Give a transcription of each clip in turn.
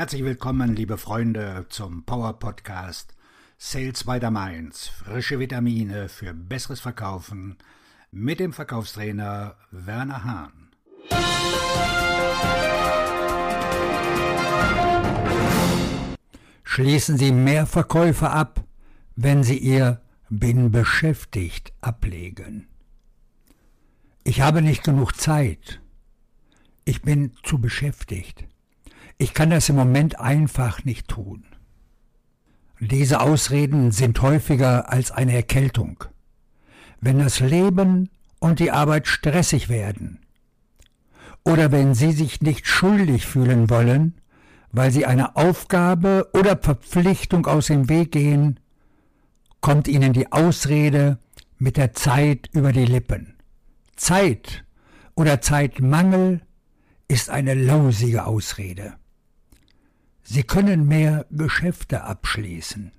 Herzlich willkommen, liebe Freunde, zum Power Podcast Sales by the Mainz. Frische Vitamine für besseres Verkaufen mit dem Verkaufstrainer Werner Hahn. Schließen Sie mehr Verkäufe ab, wenn Sie Ihr Bin beschäftigt ablegen. Ich habe nicht genug Zeit. Ich bin zu beschäftigt. Ich kann das im Moment einfach nicht tun. Diese Ausreden sind häufiger als eine Erkältung. Wenn das Leben und die Arbeit stressig werden oder wenn Sie sich nicht schuldig fühlen wollen, weil Sie eine Aufgabe oder Verpflichtung aus dem Weg gehen, kommt Ihnen die Ausrede mit der Zeit über die Lippen. Zeit oder Zeitmangel ist eine lausige Ausrede. Sie können mehr Geschäfte abschließen.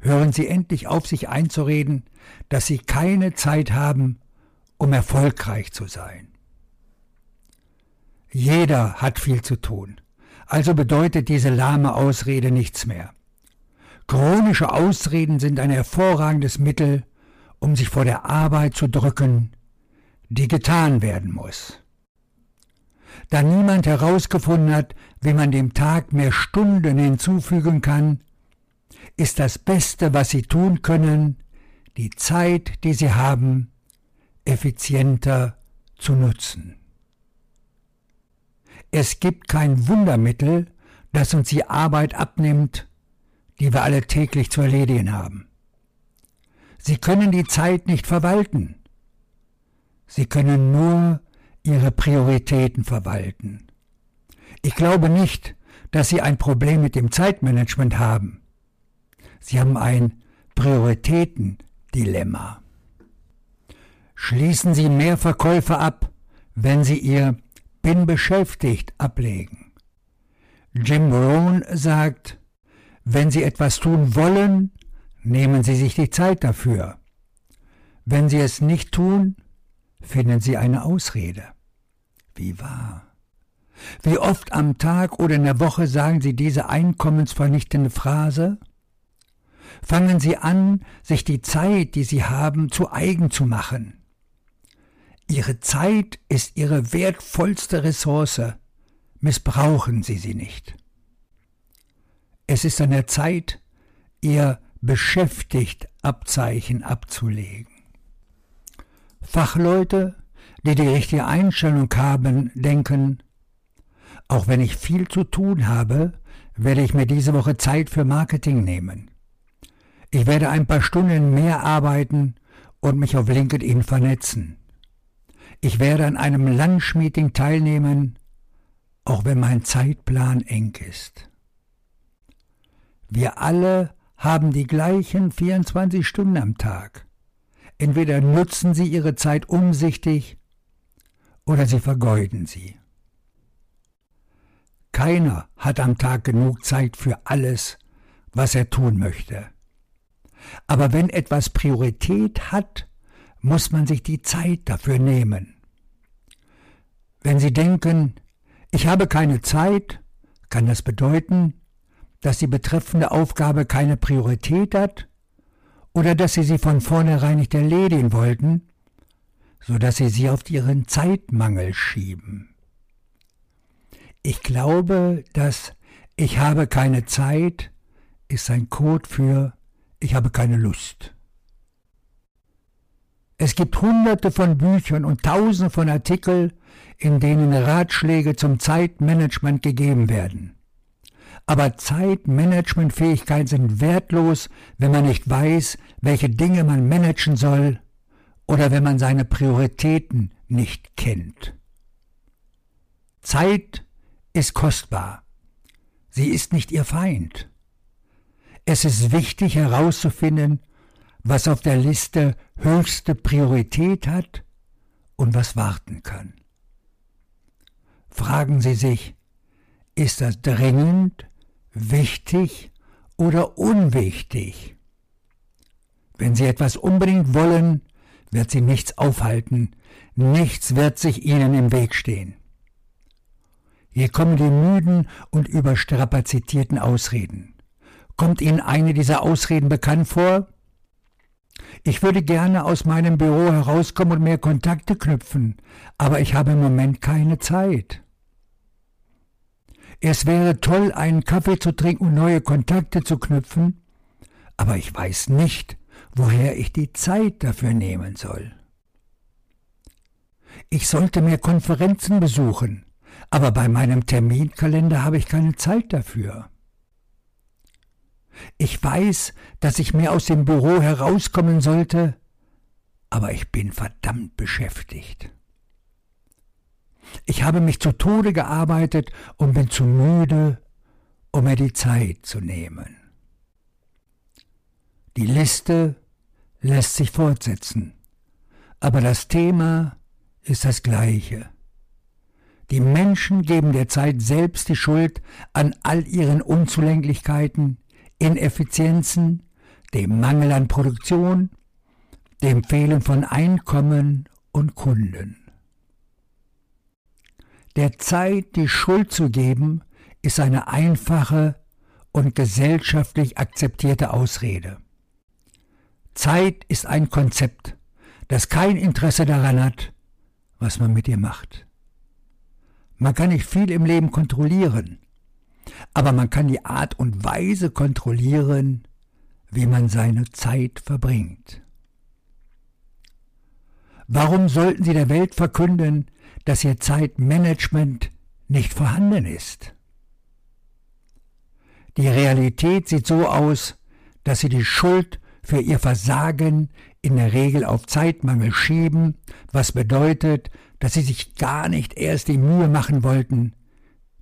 Hören Sie endlich auf, sich einzureden, dass Sie keine Zeit haben, um erfolgreich zu sein. Jeder hat viel zu tun, also bedeutet diese lahme Ausrede nichts mehr. Chronische Ausreden sind ein hervorragendes Mittel, um sich vor der Arbeit zu drücken, die getan werden muss. Da niemand herausgefunden hat, wie man dem Tag mehr Stunden hinzufügen kann, ist das Beste, was Sie tun können, die Zeit, die Sie haben, effizienter zu nutzen. Es gibt kein Wundermittel, das uns die Arbeit abnimmt, die wir alle täglich zu erledigen haben. Sie können die Zeit nicht verwalten. Sie können nur ihre Prioritäten verwalten. Ich glaube nicht, dass Sie ein Problem mit dem Zeitmanagement haben. Sie haben ein Prioritätendilemma. Schließen Sie mehr Verkäufe ab, wenn Sie Ihr Bin beschäftigt ablegen. Jim Rohn sagt, wenn Sie etwas tun wollen, nehmen Sie sich die Zeit dafür. Wenn Sie es nicht tun, finden Sie eine Ausrede. Wie wahr. Wie oft am Tag oder in der Woche sagen Sie diese einkommensvernichtende Phrase? Fangen Sie an, sich die Zeit, die Sie haben, zu eigen zu machen. Ihre Zeit ist Ihre wertvollste Ressource. Missbrauchen Sie sie nicht. Es ist an der Zeit, Ihr beschäftigt Abzeichen abzulegen. Fachleute, die die richtige Einstellung haben, denken, auch wenn ich viel zu tun habe, werde ich mir diese Woche Zeit für Marketing nehmen. Ich werde ein paar Stunden mehr arbeiten und mich auf LinkedIn vernetzen. Ich werde an einem Lunch-Meeting teilnehmen, auch wenn mein Zeitplan eng ist. Wir alle haben die gleichen 24 Stunden am Tag. Entweder nutzen sie ihre Zeit umsichtig oder sie vergeuden sie. Keiner hat am Tag genug Zeit für alles, was er tun möchte. Aber wenn etwas Priorität hat, muss man sich die Zeit dafür nehmen. Wenn Sie denken, ich habe keine Zeit, kann das bedeuten, dass die betreffende Aufgabe keine Priorität hat oder dass Sie sie von vornherein nicht erledigen wollten so dass sie sie auf ihren Zeitmangel schieben. Ich glaube, dass ich habe keine Zeit ist ein Code für ich habe keine Lust. Es gibt hunderte von Büchern und tausende von Artikeln, in denen Ratschläge zum Zeitmanagement gegeben werden. Aber Zeitmanagementfähigkeiten sind wertlos, wenn man nicht weiß, welche Dinge man managen soll oder wenn man seine Prioritäten nicht kennt. Zeit ist kostbar. Sie ist nicht ihr Feind. Es ist wichtig herauszufinden, was auf der Liste höchste Priorität hat und was warten kann. Fragen Sie sich, ist das dringend, wichtig oder unwichtig? Wenn Sie etwas unbedingt wollen, wird sie nichts aufhalten, nichts wird sich ihnen im Weg stehen. Hier kommen die müden und überstrapazitierten Ausreden. Kommt Ihnen eine dieser Ausreden bekannt vor? Ich würde gerne aus meinem Büro herauskommen und mehr Kontakte knüpfen, aber ich habe im Moment keine Zeit. Es wäre toll, einen Kaffee zu trinken und neue Kontakte zu knüpfen, aber ich weiß nicht, woher ich die Zeit dafür nehmen soll. Ich sollte mehr Konferenzen besuchen, aber bei meinem Terminkalender habe ich keine Zeit dafür. Ich weiß, dass ich mehr aus dem Büro herauskommen sollte, aber ich bin verdammt beschäftigt. Ich habe mich zu Tode gearbeitet und bin zu müde, um mir die Zeit zu nehmen. Die Liste lässt sich fortsetzen, aber das Thema ist das gleiche. Die Menschen geben der Zeit selbst die Schuld an all ihren Unzulänglichkeiten, Ineffizienzen, dem Mangel an Produktion, dem Fehlen von Einkommen und Kunden. Der Zeit die Schuld zu geben, ist eine einfache und gesellschaftlich akzeptierte Ausrede. Zeit ist ein Konzept, das kein Interesse daran hat, was man mit ihr macht. Man kann nicht viel im Leben kontrollieren, aber man kann die Art und Weise kontrollieren, wie man seine Zeit verbringt. Warum sollten Sie der Welt verkünden, dass Ihr Zeitmanagement nicht vorhanden ist? Die Realität sieht so aus, dass Sie die Schuld für Ihr Versagen in der Regel auf Zeitmangel schieben, was bedeutet, dass Sie sich gar nicht erst die Mühe machen wollten,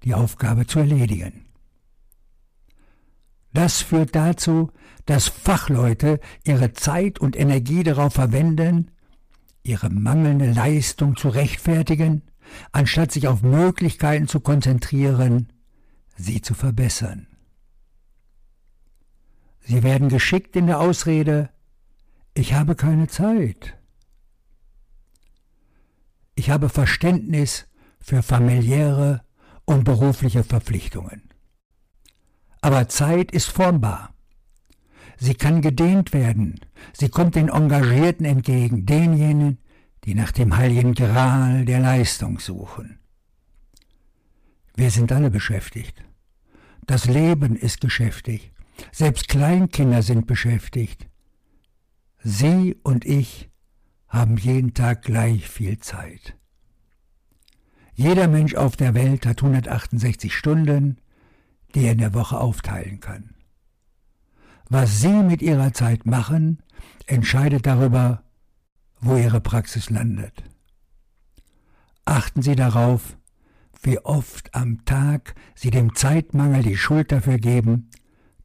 die Aufgabe zu erledigen. Das führt dazu, dass Fachleute ihre Zeit und Energie darauf verwenden, ihre mangelnde Leistung zu rechtfertigen, anstatt sich auf Möglichkeiten zu konzentrieren, sie zu verbessern. Sie werden geschickt in der Ausrede, ich habe keine Zeit. Ich habe Verständnis für familiäre und berufliche Verpflichtungen. Aber Zeit ist formbar. Sie kann gedehnt werden. Sie kommt den Engagierten entgegen, denjenigen, die nach dem heiligen Gral der Leistung suchen. Wir sind alle beschäftigt. Das Leben ist geschäftig. Selbst Kleinkinder sind beschäftigt. Sie und ich haben jeden Tag gleich viel Zeit. Jeder Mensch auf der Welt hat 168 Stunden, die er in der Woche aufteilen kann. Was Sie mit Ihrer Zeit machen, entscheidet darüber, wo Ihre Praxis landet. Achten Sie darauf, wie oft am Tag Sie dem Zeitmangel die Schuld dafür geben,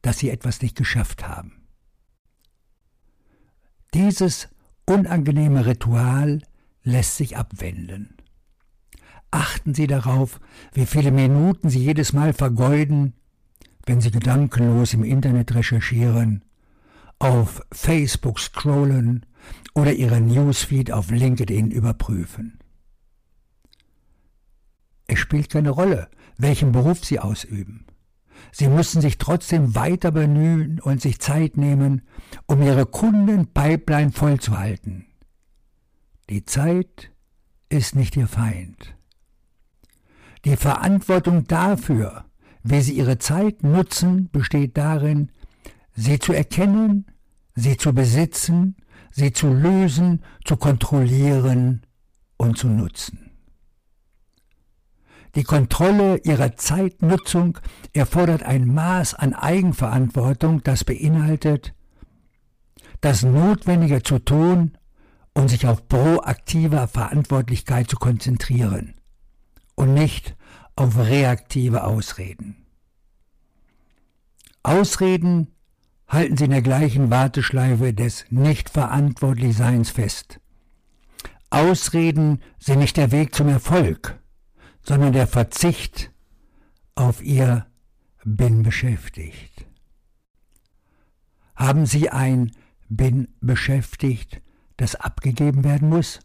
dass Sie etwas nicht geschafft haben. Dieses unangenehme Ritual lässt sich abwenden. Achten Sie darauf, wie viele Minuten Sie jedes Mal vergeuden, wenn Sie gedankenlos im Internet recherchieren, auf Facebook scrollen oder Ihren Newsfeed auf LinkedIn überprüfen. Es spielt keine Rolle, welchen Beruf Sie ausüben. Sie müssen sich trotzdem weiter bemühen und sich Zeit nehmen, um Ihre Kundenpipeline vollzuhalten. Die Zeit ist nicht Ihr Feind. Die Verantwortung dafür, wie Sie Ihre Zeit nutzen, besteht darin, sie zu erkennen, sie zu besitzen, sie zu lösen, zu kontrollieren und zu nutzen. Die Kontrolle ihrer Zeitnutzung erfordert ein Maß an Eigenverantwortung, das beinhaltet, das Notwendige zu tun und sich auf proaktive Verantwortlichkeit zu konzentrieren und nicht auf reaktive Ausreden. Ausreden halten Sie in der gleichen Warteschleife des Nichtverantwortlichseins fest. Ausreden sind nicht der Weg zum Erfolg sondern der Verzicht auf ihr bin beschäftigt. Haben Sie ein bin beschäftigt, das abgegeben werden muss?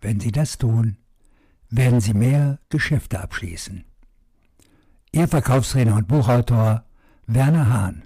Wenn Sie das tun, werden Sie mehr Geschäfte abschließen. Ihr Verkaufstrainer und Buchautor Werner Hahn.